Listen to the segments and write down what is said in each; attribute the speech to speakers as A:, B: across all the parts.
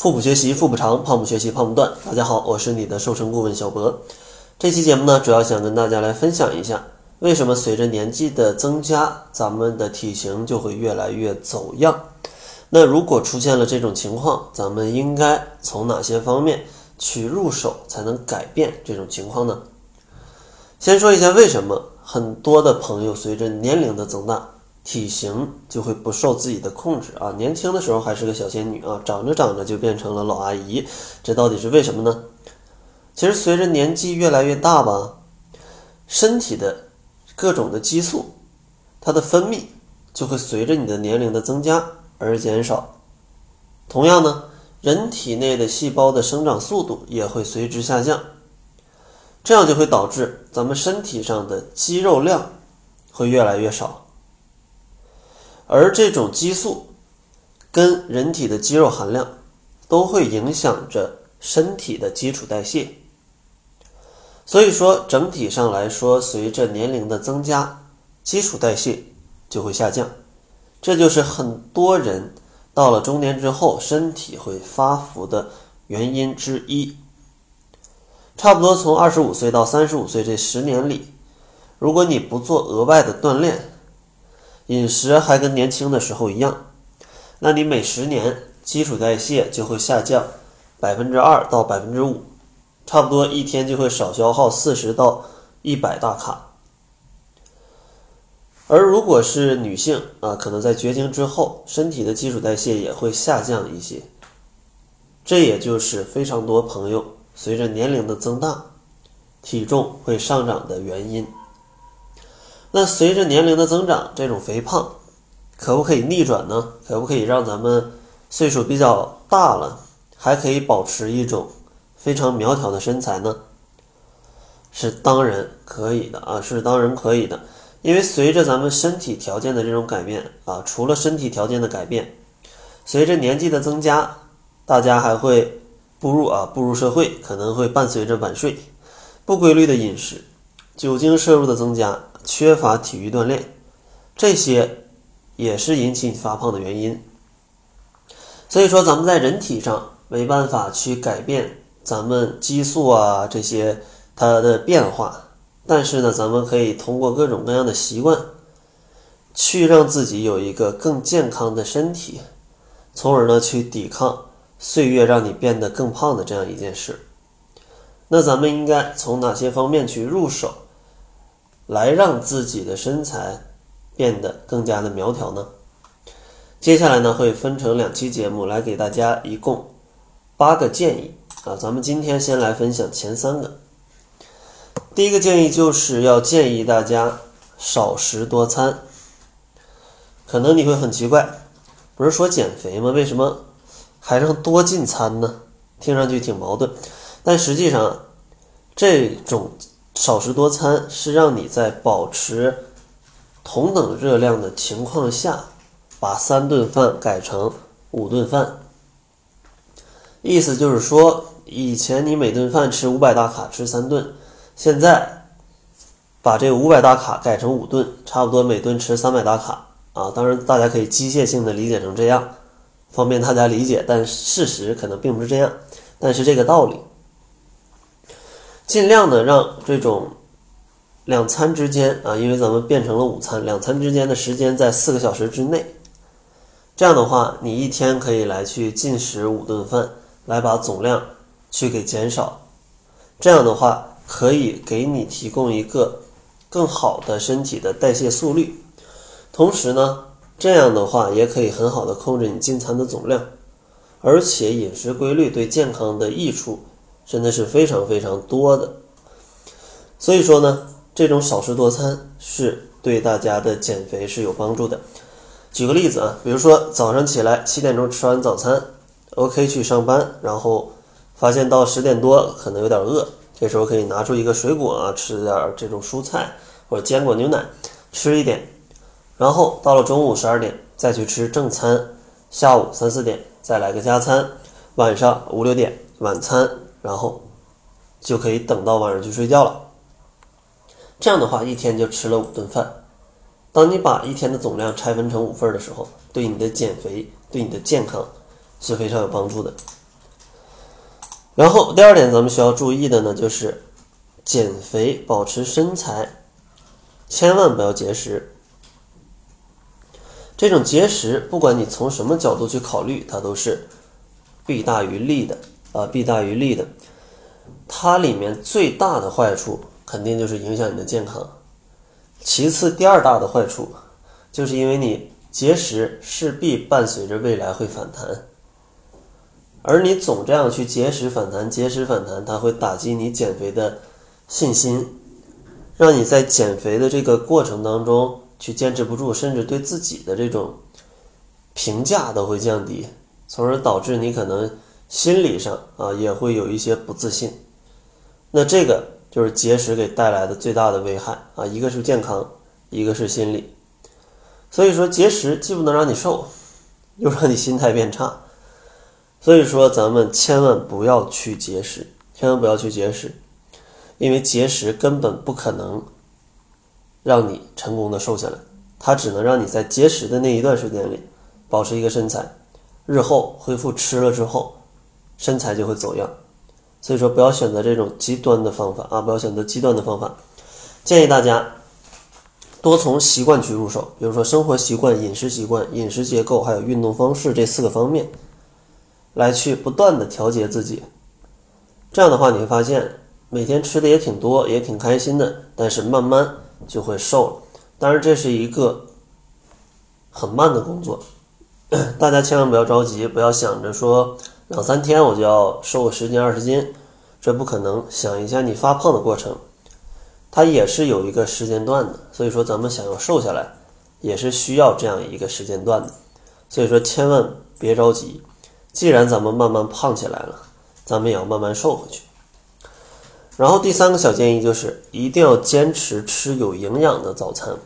A: 腹部学习腹部长，胖不学习胖不断。大家好，我是你的瘦身顾问小博。这期节目呢，主要想跟大家来分享一下，为什么随着年纪的增加，咱们的体型就会越来越走样。那如果出现了这种情况，咱们应该从哪些方面去入手，才能改变这种情况呢？先说一下为什么很多的朋友随着年龄的增大。体型就会不受自己的控制啊！年轻的时候还是个小仙女啊，长着长着就变成了老阿姨，这到底是为什么呢？其实随着年纪越来越大吧，身体的各种的激素，它的分泌就会随着你的年龄的增加而减少。同样呢，人体内的细胞的生长速度也会随之下降，这样就会导致咱们身体上的肌肉量会越来越少。而这种激素跟人体的肌肉含量都会影响着身体的基础代谢，所以说整体上来说，随着年龄的增加，基础代谢就会下降，这就是很多人到了中年之后身体会发福的原因之一。差不多从二十五岁到三十五岁这十年里，如果你不做额外的锻炼，饮食还跟年轻的时候一样，那你每十年基础代谢就会下降百分之二到百分之五，差不多一天就会少消耗四十到一百大卡。而如果是女性啊，可能在绝经之后，身体的基础代谢也会下降一些。这也就是非常多朋友随着年龄的增大，体重会上涨的原因。那随着年龄的增长，这种肥胖可不可以逆转呢？可不可以让咱们岁数比较大了，还可以保持一种非常苗条的身材呢？是当然可以的啊，是当然可以的。因为随着咱们身体条件的这种改变啊，除了身体条件的改变，随着年纪的增加，大家还会步入啊步入社会，可能会伴随着晚睡、不规律的饮食、酒精摄入的增加。缺乏体育锻炼，这些也是引起你发胖的原因。所以说，咱们在人体上没办法去改变咱们激素啊这些它的变化，但是呢，咱们可以通过各种各样的习惯，去让自己有一个更健康的身体，从而呢去抵抗岁月让你变得更胖的这样一件事。那咱们应该从哪些方面去入手？来让自己的身材变得更加的苗条呢？接下来呢会分成两期节目来给大家一共八个建议啊，咱们今天先来分享前三个。第一个建议就是要建议大家少食多餐。可能你会很奇怪，不是说减肥吗？为什么还让多进餐呢？听上去挺矛盾，但实际上这种。少食多餐是让你在保持同等热量的情况下，把三顿饭改成五顿饭。意思就是说，以前你每顿饭吃五百大卡，吃三顿，现在把这五百大卡改成五顿，差不多每顿吃三百大卡啊。当然，大家可以机械性的理解成这样，方便大家理解，但事实可能并不是这样。但是这个道理。尽量的让这种两餐之间啊，因为咱们变成了午餐，两餐之间的时间在四个小时之内。这样的话，你一天可以来去进食五顿饭，来把总量去给减少。这样的话，可以给你提供一个更好的身体的代谢速率。同时呢，这样的话也可以很好的控制你进餐的总量，而且饮食规律对健康的益处。真的是非常非常多的，所以说呢，这种少食多餐是对大家的减肥是有帮助的。举个例子啊，比如说早上起来七点钟吃完早餐，OK 去上班，然后发现到十点多可能有点饿，这时候可以拿出一个水果啊，吃点这种蔬菜或者坚果牛奶吃一点，然后到了中午十二点再去吃正餐，下午三四点再来个加餐，晚上五六点晚餐。然后就可以等到晚上去睡觉了。这样的话，一天就吃了五顿饭。当你把一天的总量拆分成五份的时候，对你的减肥、对你的健康是非常有帮助的。然后第二点，咱们需要注意的呢，就是减肥保持身材，千万不要节食。这种节食，不管你从什么角度去考虑，它都是弊大于利的啊，弊大于利的。它里面最大的坏处，肯定就是影响你的健康。其次，第二大的坏处，就是因为你节食，势必伴随着未来会反弹。而你总这样去节食反弹，节食反弹，它会打击你减肥的信心，让你在减肥的这个过程当中去坚持不住，甚至对自己的这种评价都会降低，从而导致你可能心理上啊也会有一些不自信。那这个就是节食给带来的最大的危害啊，一个是健康，一个是心理。所以说，节食既不能让你瘦，又让你心态变差。所以说，咱们千万不要去节食，千万不要去节食，因为节食根本不可能让你成功的瘦下来，它只能让你在节食的那一段时间里保持一个身材，日后恢复吃了之后，身材就会走样。所以说，不要选择这种极端的方法啊，不要选择极端的方法。建议大家多从习惯去入手，比如说生活习惯、饮食习惯、饮食结构，还有运动方式这四个方面。来去不断的调节自己，这样的话你会发现每天吃的也挺多，也挺开心的，但是慢慢就会瘦了。当然这是一个很慢的工作，大家千万不要着急，不要想着说两三天我就要瘦个十斤二十斤，这不可能。想一下你发胖的过程，它也是有一个时间段的，所以说咱们想要瘦下来，也是需要这样一个时间段的，所以说千万别着急。既然咱们慢慢胖起来了，咱们也要慢慢瘦回去。然后第三个小建议就是，一定要坚持吃有营养的早餐。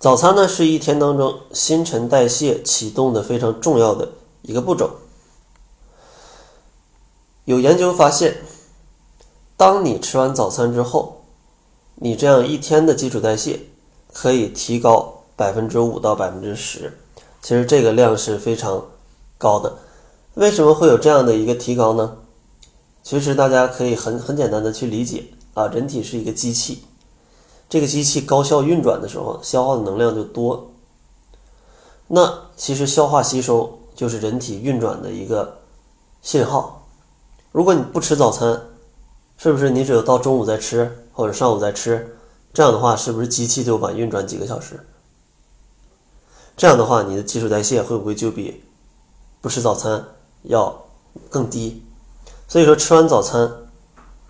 A: 早餐呢是一天当中新陈代谢启动的非常重要的一个步骤。有研究发现，当你吃完早餐之后，你这样一天的基础代谢可以提高百分之五到百分之十。其实这个量是非常高的，为什么会有这样的一个提高呢？其实大家可以很很简单的去理解啊，人体是一个机器，这个机器高效运转的时候，消耗的能量就多。那其实消化吸收就是人体运转的一个信号。如果你不吃早餐，是不是你只有到中午再吃，或者上午再吃？这样的话，是不是机器就晚运转几个小时？这样的话，你的基础代谢会不会就比不吃早餐要更低？所以说，吃完早餐，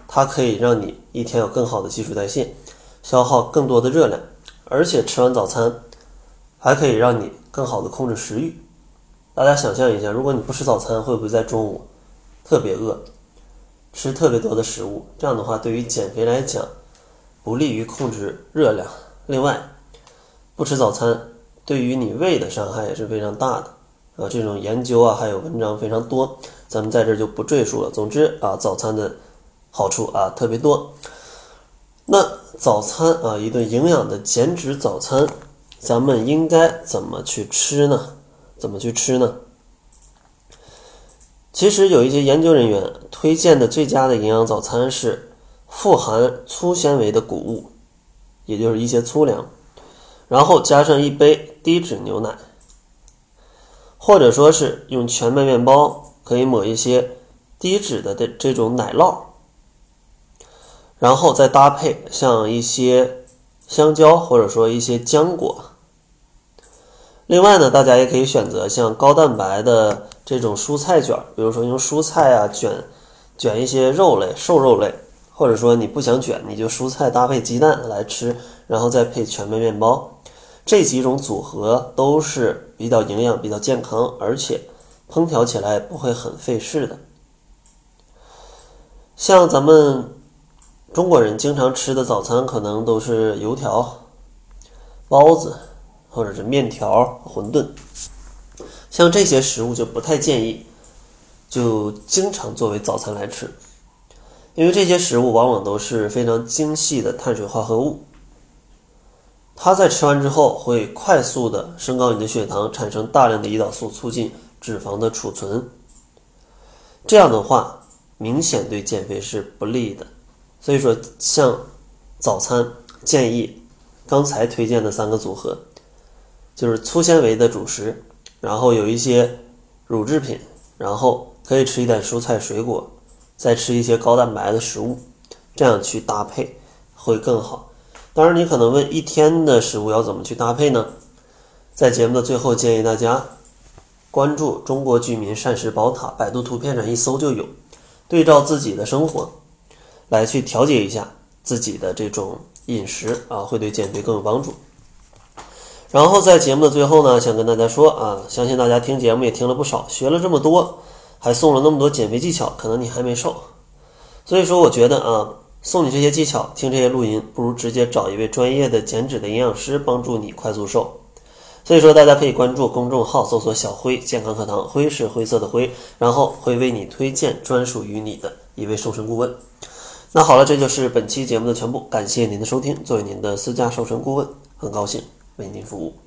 A: 它可以让你一天有更好的基础代谢，消耗更多的热量，而且吃完早餐还可以让你更好的控制食欲。大家想象一下，如果你不吃早餐，会不会在中午特别饿，吃特别多的食物？这样的话，对于减肥来讲，不利于控制热量。另外，不吃早餐。对于你胃的伤害也是非常大的啊！这种研究啊，还有文章非常多，咱们在这就不赘述了。总之啊，早餐的好处啊特别多。那早餐啊，一顿营养的减脂早餐，咱们应该怎么去吃呢？怎么去吃呢？其实有一些研究人员推荐的最佳的营养早餐是富含粗纤维的谷物，也就是一些粗粮。然后加上一杯低脂牛奶，或者说是用全麦面包，可以抹一些低脂的的这种奶酪，然后再搭配像一些香蕉或者说一些浆果。另外呢，大家也可以选择像高蛋白的这种蔬菜卷，比如说用蔬菜啊卷卷一些肉类、瘦肉类，或者说你不想卷，你就蔬菜搭配鸡蛋来吃，然后再配全麦面包。这几种组合都是比较营养、比较健康，而且烹调起来不会很费事的。像咱们中国人经常吃的早餐，可能都是油条、包子，或者是面条、馄饨。像这些食物就不太建议，就经常作为早餐来吃，因为这些食物往往都是非常精细的碳水化合物。它在吃完之后会快速的升高你的血糖，产生大量的胰岛素，促进脂肪的储存。这样的话明显对减肥是不利的。所以说，像早餐建议刚才推荐的三个组合，就是粗纤维的主食，然后有一些乳制品，然后可以吃一点蔬菜水果，再吃一些高蛋白的食物，这样去搭配会更好。当然，你可能问一天的食物要怎么去搭配呢？在节目的最后，建议大家关注“中国居民膳食宝塔”，百度图片上一搜就有，对照自己的生活来去调节一下自己的这种饮食啊，会对减肥更有帮助。然后在节目的最后呢，想跟大家说啊，相信大家听节目也听了不少，学了这么多，还送了那么多减肥技巧，可能你还没瘦。所以说，我觉得啊。送你这些技巧，听这些录音，不如直接找一位专业的减脂的营养师帮助你快速瘦。所以说，大家可以关注公众号，搜索“小辉健康课堂”，辉是灰色的灰，然后会为你推荐专属于你的一位瘦身顾问。那好了，这就是本期节目的全部，感谢您的收听。作为您的私家瘦身顾问，很高兴为您服务。